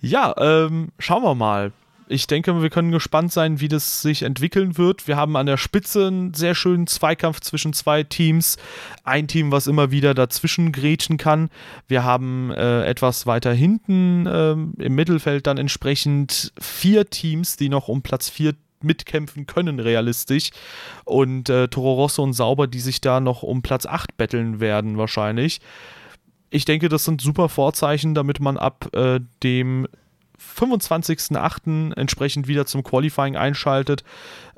S1: Ja, ähm, schauen wir mal. Ich denke, wir können gespannt sein, wie das sich entwickeln wird. Wir haben an der Spitze einen sehr schönen Zweikampf zwischen zwei Teams. Ein Team, was immer wieder dazwischen grätschen kann. Wir haben äh, etwas weiter hinten äh, im Mittelfeld dann entsprechend vier Teams, die noch um Platz vier mitkämpfen können, realistisch. Und äh, Toro Rosso und Sauber, die sich da noch um Platz 8 betteln werden, wahrscheinlich. Ich denke, das sind super Vorzeichen, damit man ab äh, dem 25.08. entsprechend wieder zum Qualifying einschaltet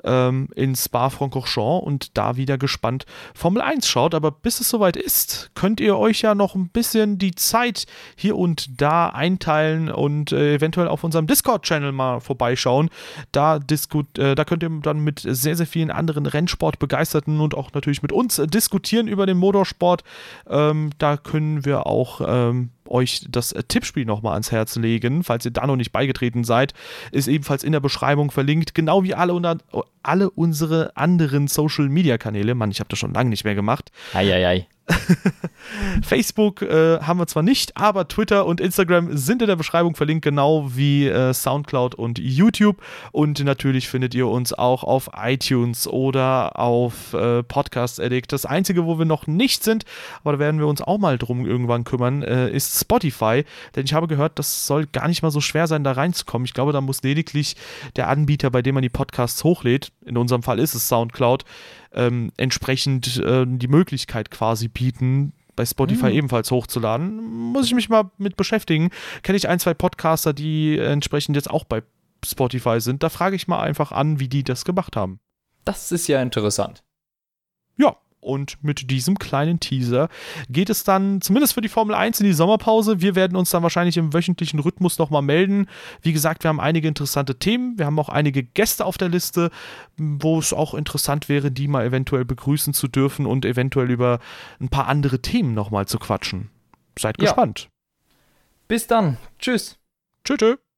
S1: ähm, in Spa-Francorchamps und da wieder gespannt Formel 1 schaut. Aber bis es soweit ist, könnt ihr euch ja noch ein bisschen die Zeit hier und da einteilen und äh, eventuell auf unserem Discord-Channel mal vorbeischauen. Da, äh, da könnt ihr dann mit sehr, sehr vielen anderen Rennsportbegeisterten und auch natürlich mit uns diskutieren über den Motorsport. Ähm, da können wir auch ähm, euch das äh, Tippspiel nochmal ans Herz legen, falls ihr da noch nicht beigetreten seid. Ist ebenfalls in der Beschreibung verlinkt, genau wie alle, alle unsere anderen Social Media Kanäle. Mann, ich habe das schon lange nicht mehr gemacht.
S2: Eieiei. Ei, ei.
S1: Facebook äh, haben wir zwar nicht, aber Twitter und Instagram sind in der Beschreibung verlinkt, genau wie äh, Soundcloud und YouTube. Und natürlich findet ihr uns auch auf iTunes oder auf äh, Podcast Addict. Das Einzige, wo wir noch nicht sind, aber da werden wir uns auch mal drum irgendwann kümmern, äh, ist Spotify. Denn ich habe gehört, das soll gar nicht mal so schwer sein, da reinzukommen. Ich glaube, da muss lediglich der Anbieter, bei dem man die Podcasts hochlädt, in unserem Fall ist es Soundcloud, ähm, entsprechend äh, die Möglichkeit quasi bieten, bei Spotify mhm. ebenfalls hochzuladen. Muss ich mich mal mit beschäftigen. Kenne ich ein, zwei Podcaster, die entsprechend jetzt auch bei Spotify sind. Da frage ich mal einfach an, wie die das gemacht haben.
S2: Das ist ja interessant.
S1: Ja, und mit diesem kleinen Teaser geht es dann zumindest für die Formel 1 in die Sommerpause. Wir werden uns dann wahrscheinlich im wöchentlichen Rhythmus nochmal melden. Wie gesagt, wir haben einige interessante Themen. Wir haben auch einige Gäste auf der Liste, wo es auch interessant wäre, die mal eventuell begrüßen zu dürfen und eventuell über ein paar andere Themen nochmal zu quatschen. Seid ja. gespannt.
S2: Bis dann. Tschüss.
S1: Tschüss. tschüss.